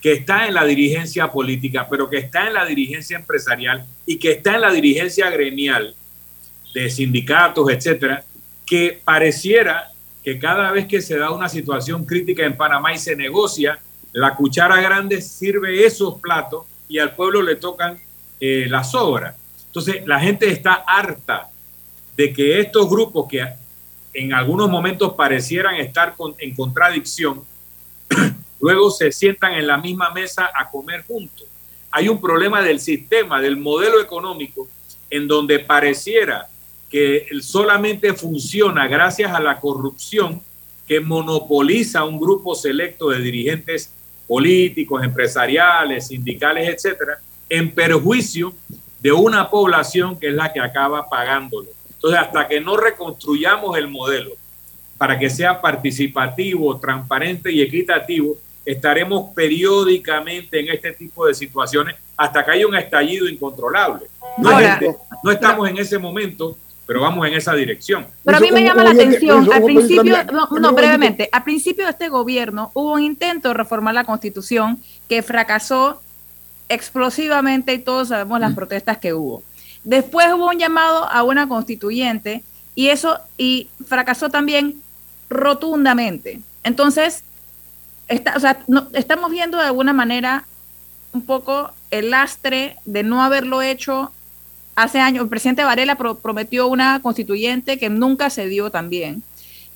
que está en la dirigencia política, pero que está en la dirigencia empresarial y que está en la dirigencia gremial de sindicatos, etcétera, que pareciera que cada vez que se da una situación crítica en Panamá y se negocia, la cuchara grande sirve esos platos y al pueblo le tocan eh, las obras. Entonces, la gente está harta de que estos grupos que en algunos momentos parecieran estar en contradicción, *clears throat* luego se sientan en la misma mesa a comer juntos. Hay un problema del sistema, del modelo económico, en donde pareciera que solamente funciona gracias a la corrupción que monopoliza un grupo selecto de dirigentes políticos, empresariales, sindicales, etcétera, en perjuicio de una población que es la que acaba pagándolo. Entonces, hasta que no reconstruyamos el modelo para que sea participativo, transparente y equitativo, estaremos periódicamente en este tipo de situaciones hasta que haya un estallido incontrolable. No, estamos en ese momento, pero vamos en esa dirección. Pero a mí me llama la atención, al principio, no, brevemente, al principio de este gobierno hubo un intento de reformar la constitución que fracasó explosivamente y todos sabemos las mm. protestas que hubo. Después hubo un llamado a una constituyente y eso y fracasó también rotundamente. Entonces, estamos viendo de alguna manera un poco el lastre de no haberlo hecho hace años. El presidente Varela prometió una constituyente que nunca se dio también.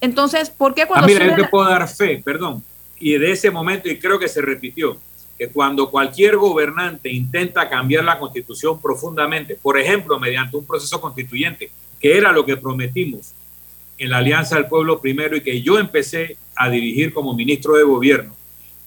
Entonces, ¿por qué cuando... Ah, mira, yo te puedo dar fe, perdón. Y de ese momento, y creo que se repitió, que cuando cualquier gobernante intenta cambiar la constitución profundamente, por ejemplo, mediante un proceso constituyente, que era lo que prometimos en la Alianza del Pueblo primero y que yo empecé a dirigir como ministro de gobierno,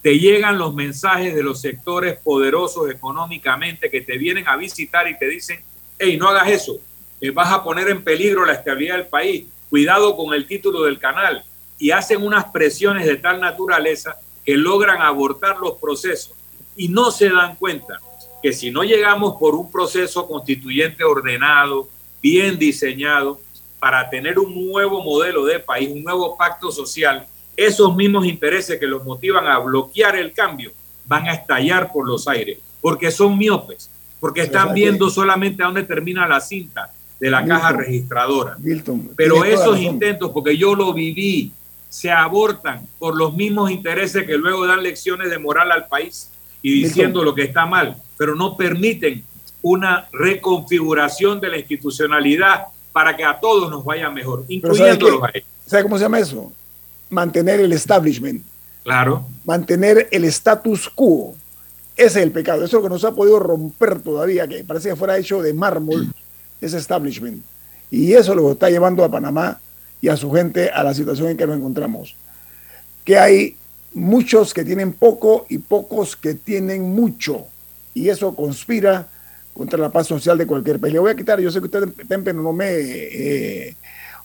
te llegan los mensajes de los sectores poderosos económicamente que te vienen a visitar y te dicen, hey, no hagas eso, eh, vas a poner en peligro la estabilidad del país, cuidado con el título del canal, y hacen unas presiones de tal naturaleza que logran abortar los procesos. Y no se dan cuenta que si no llegamos por un proceso constituyente ordenado, bien diseñado, para tener un nuevo modelo de país, un nuevo pacto social, esos mismos intereses que los motivan a bloquear el cambio van a estallar por los aires, porque son miopes, porque están viendo solamente a dónde termina la cinta de la caja registradora. Pero esos intentos, porque yo lo viví, se abortan por los mismos intereses que luego dan lecciones de moral al país y diciendo lo que está mal, pero no permiten una reconfiguración de la institucionalidad para que a todos nos vaya mejor, incluyendo a ellos. ¿Sabe cómo se llama eso? Mantener el establishment. Claro. Mantener el status quo. Ese es el pecado. Eso es lo que nos ha podido romper todavía, que parece que fuera hecho de mármol, *clears throat* ese establishment. Y eso lo está llevando a Panamá y a su gente a la situación en que nos encontramos. Que hay muchos que tienen poco y pocos que tienen mucho. Y eso conspira contra la paz social de cualquier país. Le voy a quitar, yo sé que usted Tempe no me... Eh,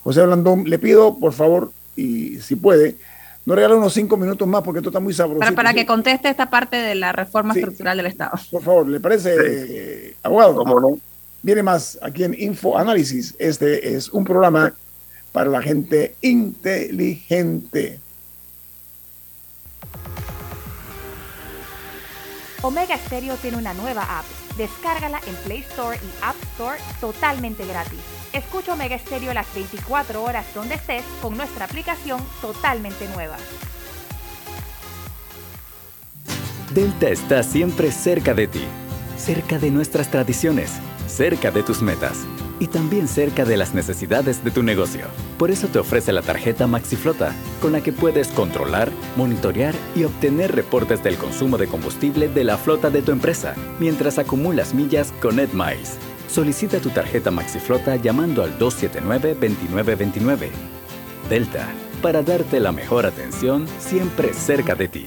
José Blandón, le pido, por favor, y si puede, no regale unos cinco minutos más porque esto está muy sabroso. Para, para que conteste esta parte de la reforma estructural del Estado. Por favor, ¿le parece, abogado? ¿Cómo no? Viene más aquí en Info Análisis. Este es un programa para la gente inteligente. Omega Stereo tiene una nueva app. Descárgala en Play Store y App Store totalmente gratis. Escucha Omega Stereo las 24 horas donde estés con nuestra aplicación totalmente nueva. Delta está siempre cerca de ti, cerca de nuestras tradiciones, cerca de tus metas y también cerca de las necesidades de tu negocio. Por eso te ofrece la tarjeta MaxiFlota, con la que puedes controlar, monitorear y obtener reportes del consumo de combustible de la flota de tu empresa, mientras acumulas millas con EdMiles. Solicita tu tarjeta MaxiFlota llamando al 279-2929. Delta, para darte la mejor atención siempre cerca de ti.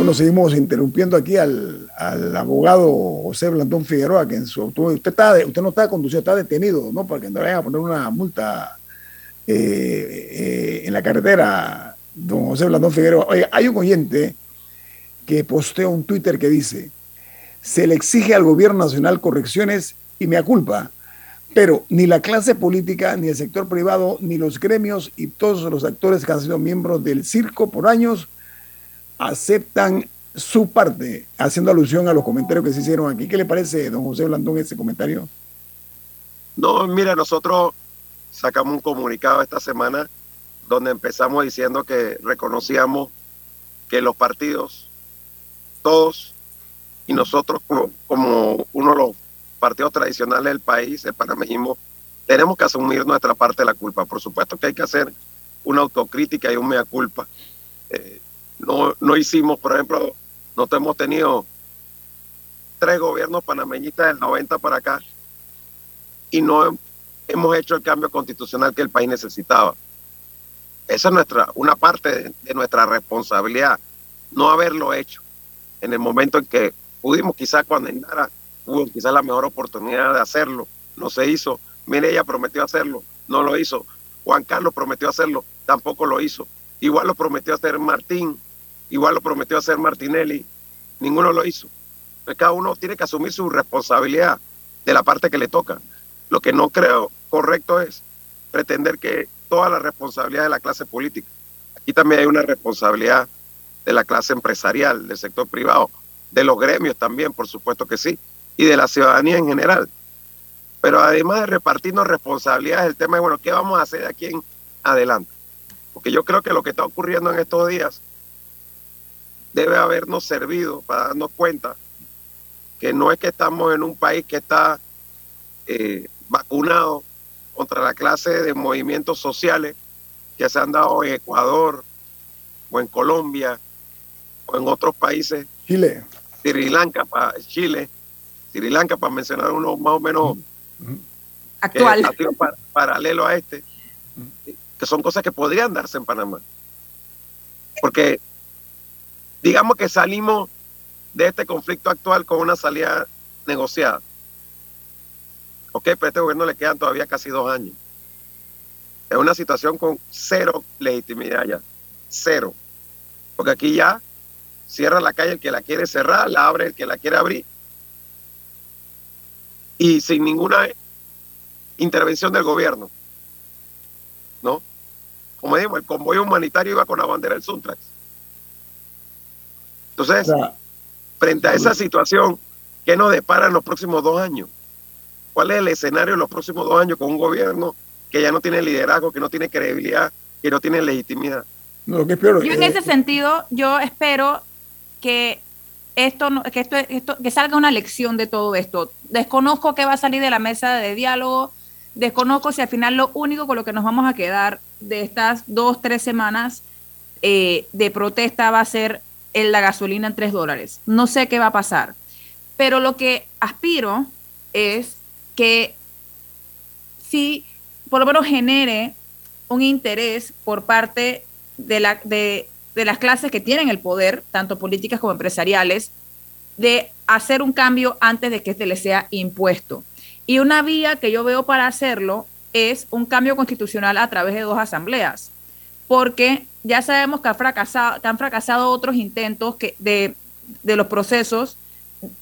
Bueno, seguimos interrumpiendo aquí al, abogado José Blandón Figueroa, que en su automóvil, usted, está usted no está conduciendo, está detenido, ¿no? Para que no le vayan a poner una multa eh, eh, en la carretera, don José Blandón Figueroa. Oye, hay un oyente que postea un Twitter que dice, se le exige al gobierno nacional correcciones y me culpa, pero ni la clase política, ni el sector privado, ni los gremios y todos los actores que han sido miembros del circo por años aceptan su parte, haciendo alusión a los comentarios que se hicieron aquí. ¿Qué le parece, don José Blandón, ese comentario? No, mira, nosotros sacamos un comunicado esta semana donde empezamos diciendo que reconocíamos que los partidos, todos, y nosotros como, uno de los partidos tradicionales del país, el panameñismo, tenemos que asumir nuestra parte de la culpa. Por supuesto que hay que hacer una autocrítica y un mea culpa. Eh, no, no hicimos, por ejemplo, nosotros hemos tenido tres gobiernos panameñistas del 90 para acá y no hemos hecho el cambio constitucional que el país necesitaba. Esa es nuestra, una parte de, nuestra responsabilidad, no haberlo hecho en el momento en que pudimos, quizás cuando Indara hubo quizás la mejor oportunidad de hacerlo, no se hizo. Mire, ella prometió hacerlo, no lo hizo. Juan Carlos prometió hacerlo, tampoco lo hizo. Igual lo prometió hacer Martín, igual lo prometió hacer Martinelli, ninguno lo hizo. Pues cada uno tiene que asumir su responsabilidad de la parte que le toca. Lo que no creo correcto es pretender que toda la responsabilidad de la clase política. Aquí también hay una responsabilidad de la clase empresarial, del sector privado, de los gremios también, por supuesto que sí, y de la ciudadanía en general. Pero además de repartirnos responsabilidades, el tema es, bueno, ¿qué vamos a hacer de aquí en adelante? Porque yo creo que lo que está ocurriendo en estos días debe habernos servido para darnos cuenta que no es que estamos en un país que está eh, vacunado contra la clase de movimientos sociales que se han dado en Ecuador o en Colombia o en otros países. Chile. Sri Lanka, para Chile, Sri Lanka, para mencionar uno más o menos Actual. que sido pa- paralelo a este, que son cosas que podrían darse en Panamá. Porque digamos que salimos de este conflicto actual con una salida negociada. Ok, pero a este gobierno le quedan todavía casi dos años. Es una situación con cero legitimidad ya. Cero. Porque aquí ya cierra la calle el que la quiere cerrar, la abre el que la quiere abrir. Y sin ninguna intervención del gobierno. ¿No? Como dijimos, el convoy humanitario iba con la bandera del Suntrax. Entonces, frente a esa situación, ¿qué nos depara en los próximos dos años? ¿Cuál es el escenario en los próximos dos años con un gobierno que ya no tiene liderazgo, que no tiene credibilidad, que no tiene legitimidad? No, lo que es peor, Yo en eh, ese sentido, yo espero que esto, no, que, esto, esto, que salga una lección de todo esto. Desconozco qué va a salir de la mesa de diálogo, desconozco si al final lo único con lo que nos vamos a quedar de estas dos, tres semanas eh, de protesta va a ser el, la gasolina en tres dólares. No sé qué va a pasar, pero lo que aspiro es que si por lo menos genere un interés por parte de, la, de, de las clases que tienen el poder, tanto políticas como empresariales, de hacer un cambio antes de que este le sea impuesto. Y una vía que yo veo para hacerlo es un cambio constitucional a través de dos asambleas, porque ya sabemos que, ha fracasado, que han fracasado otros intentos que de, de los procesos,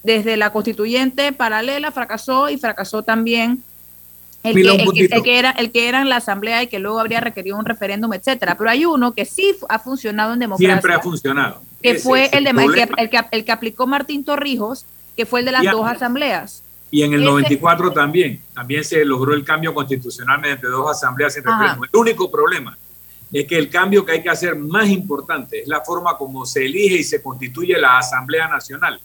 desde la constituyente paralela fracasó y fracasó también el que, el, que, el que, era el que era en la asamblea y que luego habría requerido un referéndum, etcétera. Pero hay uno que sí ha funcionado en democracia. Siempre ha funcionado. Que Ese fue el, de, el, que, el, aplicó Martín Torrijos, que fue el de las dos asambleas. Y en el Ese- 94 también, también se logró el cambio constitucional mediante dos asambleas. El único problema es que el cambio que hay que hacer más importante es la forma como se elige y se constituye la Asamblea Nacional.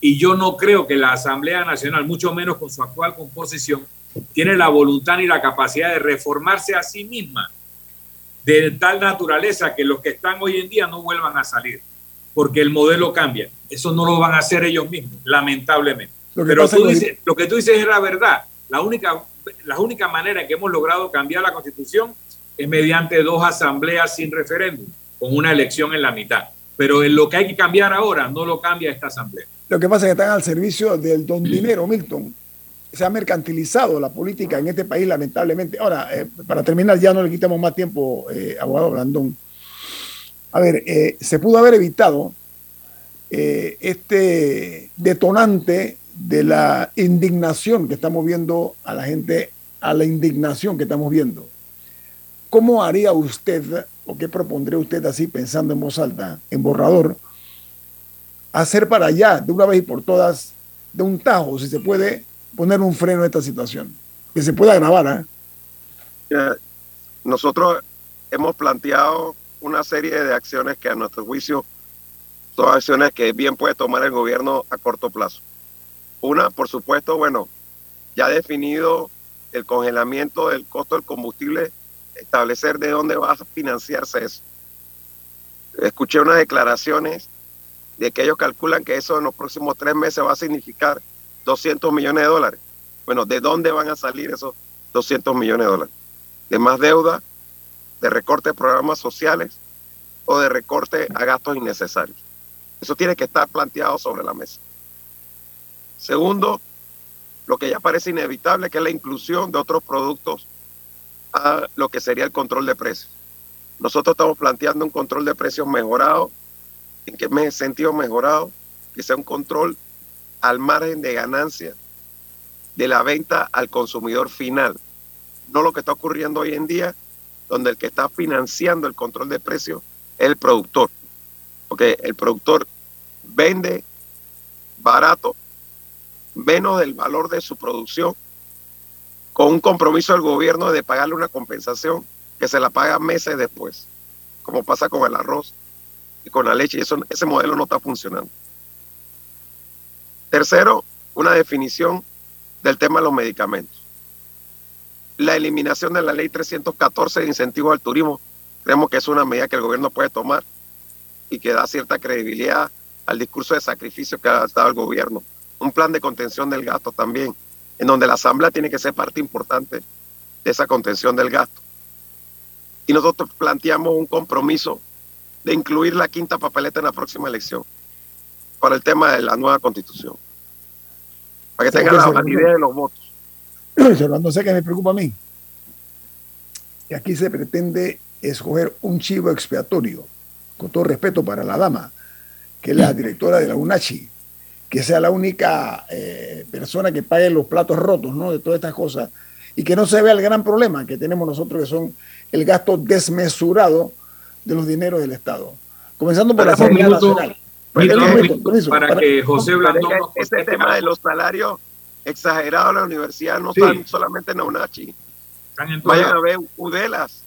Y yo no creo que la Asamblea Nacional, mucho menos con su actual composición, tiene la voluntad ni la capacidad de reformarse a sí misma de tal naturaleza que los que están hoy en día no vuelvan a salir, porque el modelo cambia. Eso no lo van a hacer ellos mismos, lamentablemente. Lo Pero tú dices- lo que tú dices es la verdad. La única, la única manera en que hemos logrado cambiar la constitución es mediante dos asambleas sin referéndum, con una elección en la mitad. Pero en lo que hay que cambiar ahora no lo cambia esta asamblea. Lo que pasa es que están al servicio del don dinero, Milton. Se ha mercantilizado la política en este país, lamentablemente. Ahora, eh, para terminar, ya no le quitamos más tiempo, eh, abogado Blandón. A ver, eh, se pudo haber evitado eh, este detonante de la indignación que estamos viendo a la gente, a la indignación que estamos viendo. ¿Cómo haría usted, o qué propondría usted así, pensando en voz alta, en borrador, hacer para allá, de una vez y por todas, de un tajo, si se puede, poner un freno a esta situación? Que se pueda grabar. Ya, Nosotros hemos planteado una serie de acciones que a nuestro juicio son acciones que bien puede tomar el gobierno a corto plazo. Una, por supuesto, bueno, ya definido el congelamiento del costo del combustible, establecer de dónde va a financiarse eso. Escuché unas declaraciones de que ellos calculan que eso en los próximos tres meses va a significar 200 millones de dólares. Bueno, ¿de dónde van a salir esos 200 millones de dólares? ¿De más deuda? ¿De recorte de programas sociales? ¿O de recorte a gastos innecesarios? Eso tiene que estar planteado sobre la mesa. Segundo, lo que ya parece inevitable, que es la inclusión de otros productos a lo que sería el control de precios. Nosotros estamos planteando un control de precios mejorado. ¿En qué sentido mejorado? Que sea un control al margen de ganancia de la venta al consumidor final. No lo que está ocurriendo hoy en día, donde el que está financiando el control de precios es el productor. Porque el productor vende barato, menos del valor de su producción, con un compromiso del gobierno de pagarle una compensación que se la paga meses después, como pasa con el arroz y con la leche, y eso, ese modelo no está funcionando. Tercero, una definición del tema de los medicamentos. La eliminación de la ley 314 de incentivos al turismo, creemos que es una medida que el gobierno puede tomar y que da cierta credibilidad al discurso de sacrificio que ha dado el gobierno. Un plan de contención del gasto también, en donde la Asamblea tiene que ser parte importante de esa contención del gasto. Y nosotros planteamos un compromiso de incluir la quinta papeleta en la próxima elección para el tema de la nueva constitución. Para que tengan la validez de los votos. Orlando, sé que me preocupa a mí. Que aquí se pretende escoger un chivo expiatorio, con todo respeto para la dama, que es la directora de la UNACHI, que sea la única eh, persona que pague los platos rotos ¿no? de todas estas cosas y que no se vea el gran problema que tenemos nosotros, que son el gasto desmesurado de los dineros del Estado. Comenzando por la Asamblea minuto, Nacional. Milton, Permiso, permiso, para para- que José Blandón nos Este tema más de los salarios exagerados en la universidad no Sí. están solamente en la UNACHI. Están en todas Vayan a ver Udelas.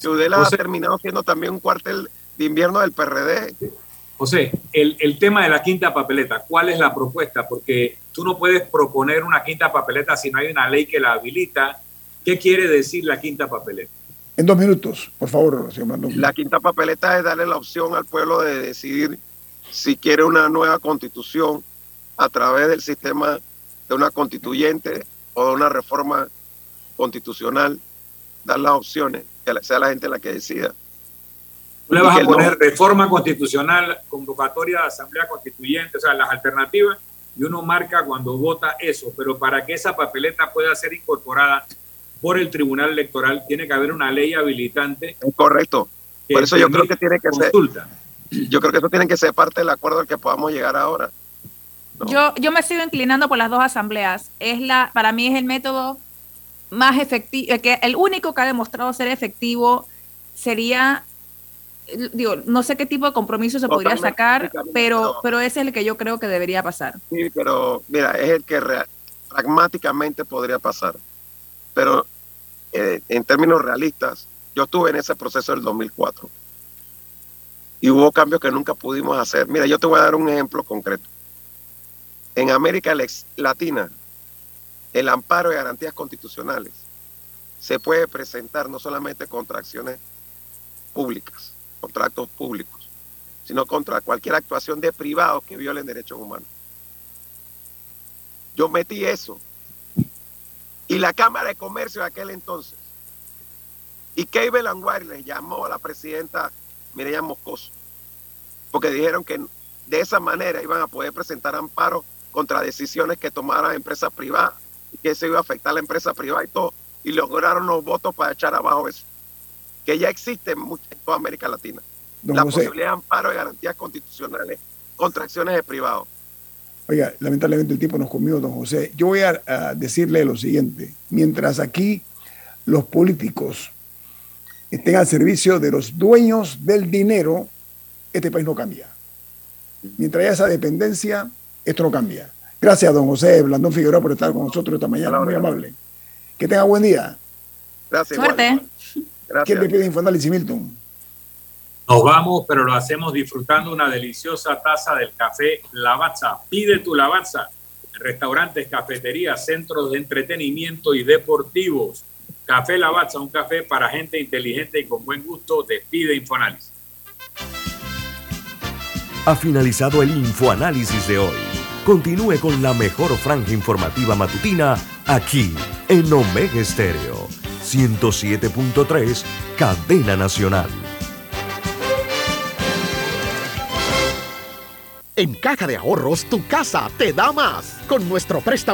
Que Udelas José- ha terminado siendo también un cuartel de invierno del PRD. José, el, el tema de la quinta papeleta, ¿cuál es la propuesta? Porque tú no puedes proponer una quinta papeleta si no hay una ley que la habilita. ¿Qué quiere decir la quinta papeleta? En dos minutos, por favor, señor Blandón. La quinta papeleta es darle la opción al pueblo de decidir si quiere una nueva constitución a través del sistema de una constituyente o de una reforma constitucional, dar las opciones, que sea la gente la que decida. Tú le vas a poner reforma constitucional, convocatoria de asamblea constituyente, o sea, las alternativas, y uno marca cuando vota eso, pero para que esa papeleta pueda ser incorporada por el Tribunal Electoral, tiene que haber una ley habilitante. Correcto. Por eso yo creo que tiene que ser. Yo creo que eso tiene que ser parte del acuerdo al que podamos llegar ahora. Yo, yo me sigo inclinando por las dos asambleas. Es la, para mí es el método más efectivo, que el único que ha demostrado ser efectivo sería, digo, no sé qué tipo de compromiso se podría sacar, pero, pero ese es el que yo creo que debería pasar. Sí, pero mira, es el que pragmáticamente podría pasar pero eh, en términos realistas, yo estuve en ese proceso del 2004 y hubo cambios que nunca pudimos hacer. Mira, yo te voy a dar un ejemplo concreto. En América Latina, el amparo de garantías constitucionales se puede presentar no solamente contra acciones públicas, contra actos públicos, sino contra cualquier actuación de privados que violen derechos humanos. Yo metí eso y la Cámara de Comercio de aquel entonces. Y Cable Wire les llamó a la presidenta Mireya Moscoso, porque dijeron que de esa manera iban a poder presentar amparo contra decisiones que tomaran empresas privadas y que eso iba a afectar a la empresa privada y todo. Y lograron los votos para echar abajo eso, que ya existe en, toda América Latina. la posibilidad de amparo de garantías constitucionales contra acciones de privados. Oiga, lamentablemente el tiempo nos comió, don José. Yo voy a, decirle lo siguiente. Mientras aquí los políticos estén al servicio de los dueños del dinero, este país no cambia. Mientras haya esa dependencia, esto no cambia. Gracias, don José Blandón Figueroa, por estar con nosotros esta mañana. Muy amable. Que tenga buen día. Gracias. Suerte. ¿Quién le pide Infoanálisis, Milton? Nos vamos, pero lo hacemos disfrutando una deliciosa taza del café Lavazza. Pide tu Lavazza. Restaurantes, cafeterías, centros de entretenimiento y deportivos. Café Lavazza, un café para gente inteligente y con buen gusto. Despide Infoanálisis. Ha finalizado el Infoanálisis de hoy. Continúe con la mejor franja informativa matutina aquí en Omega Estéreo 107.3, Cadena Nacional. En Caja de Ahorros, tu casa te da más. Con nuestro préstamo